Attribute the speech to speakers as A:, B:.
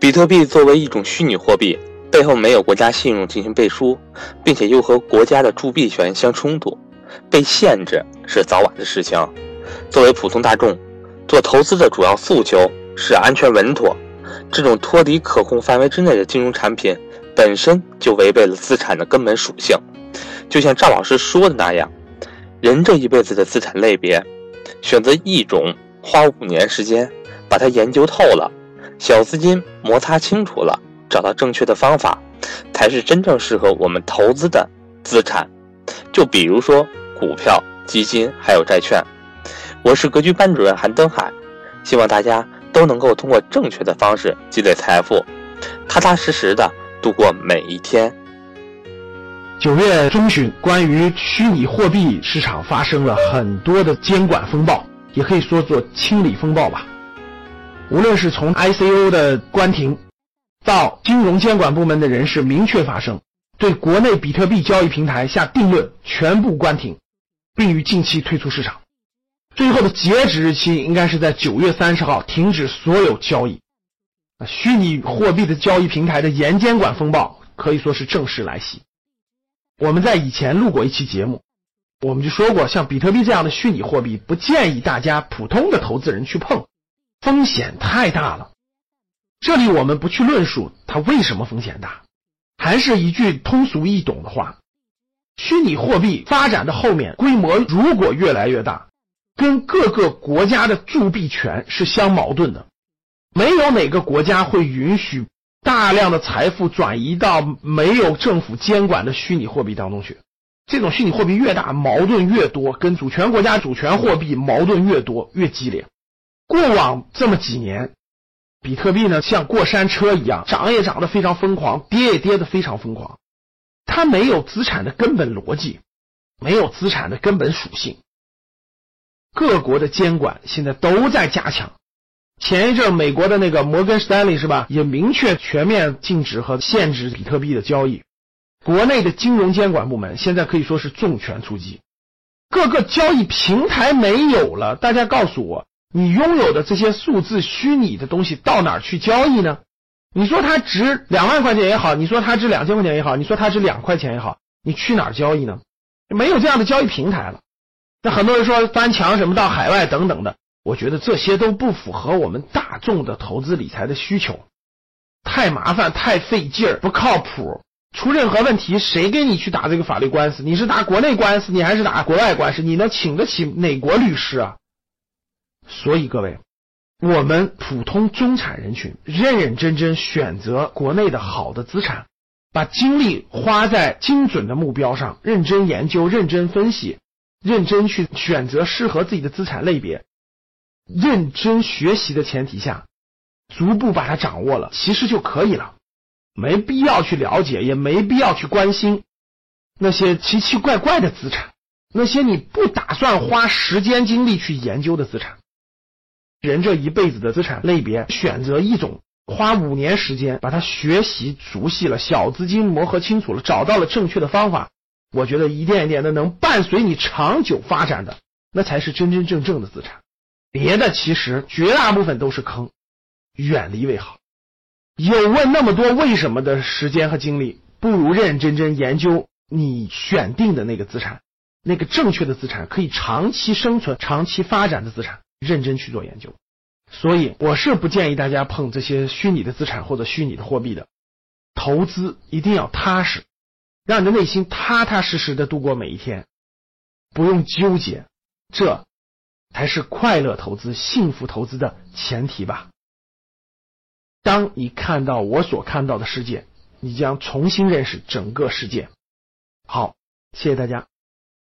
A: 比特币作为一种虚拟货币，背后没有国家信用进行背书，并且又和国家的铸币权相冲突，被限制是早晚的事情。作为普通大众，做投资的主要诉求是安全稳妥。这种脱离可控范围之内的金融产品，本身就违背了资产的根本属性。就像赵老师说的那样，人这一辈子的资产类别，选择一种，花五年时间把它研究透了，小资金摩擦清楚了，找到正确的方法，才是真正适合我们投资的资产。就比如说股票、基金还有债券。我是格局班主任韩登海，希望大家都能够通过正确的方式积累财富，踏踏实实的度过每一天。
B: 九月中旬，关于虚拟货币市场发生了很多的监管风暴，也可以说做清理风暴吧。无论是从 ICO 的关停，到金融监管部门的人士明确发声，对国内比特币交易平台下定论，全部关停，并于近期退出市场。最后的截止日期应该是在九月三十号停止所有交易。虚拟货币的交易平台的严监管风暴可以说是正式来袭。我们在以前录过一期节目，我们就说过，像比特币这样的虚拟货币，不建议大家普通的投资人去碰，风险太大了。这里我们不去论述它为什么风险大，还是一句通俗易懂的话：虚拟货币发展的后面规模如果越来越大。跟各个国家的铸币权是相矛盾的，没有哪个国家会允许大量的财富转移到没有政府监管的虚拟货币当中去。这种虚拟货币越大，矛盾越多，跟主权国家主权货币矛盾越多越激烈。过往这么几年，比特币呢像过山车一样，涨也涨得非常疯狂，跌也跌得非常疯狂。它没有资产的根本逻辑，没有资产的根本属性。各国的监管现在都在加强。前一阵美国的那个摩根士丹利是吧，也明确全面禁止和限制比特币的交易。国内的金融监管部门现在可以说是重拳出击。各个交易平台没有了，大家告诉我，你拥有的这些数字虚拟的东西到哪儿去交易呢？你说它值两万块钱也好，你说它值两千块钱也好，你说它值两块钱也好，你去哪儿交易呢？没有这样的交易平台了。那很多人说翻墙什么到海外等等的，我觉得这些都不符合我们大众的投资理财的需求，太麻烦太费劲儿，不靠谱。出任何问题，谁给你去打这个法律官司？你是打国内官司，你还是打国外官司？你能请得起哪国律师啊？所以各位，我们普通中产人群认认真真选择国内的好的资产，把精力花在精准的目标上，认真研究，认真分析。认真去选择适合自己的资产类别，认真学习的前提下，逐步把它掌握了，其实就可以了，没必要去了解，也没必要去关心那些奇奇怪怪的资产，那些你不打算花时间精力去研究的资产。人这一辈子的资产类别，选择一种，花五年时间把它学习熟悉了，小资金磨合清楚了，找到了正确的方法。我觉得一点一点的能伴随你长久发展的，那才是真真正正的资产。别的其实绝大部分都是坑，远离为好。有问那么多为什么的时间和精力，不如认认真真研究你选定的那个资产，那个正确的资产，可以长期生存、长期发展的资产，认真去做研究。所以我是不建议大家碰这些虚拟的资产或者虚拟的货币的，投资一定要踏实。让你的内心踏踏实实的度过每一天，不用纠结，这才是快乐投资、幸福投资的前提吧。当你看到我所看到的世界，你将重新认识整个世界。好，谢谢大家。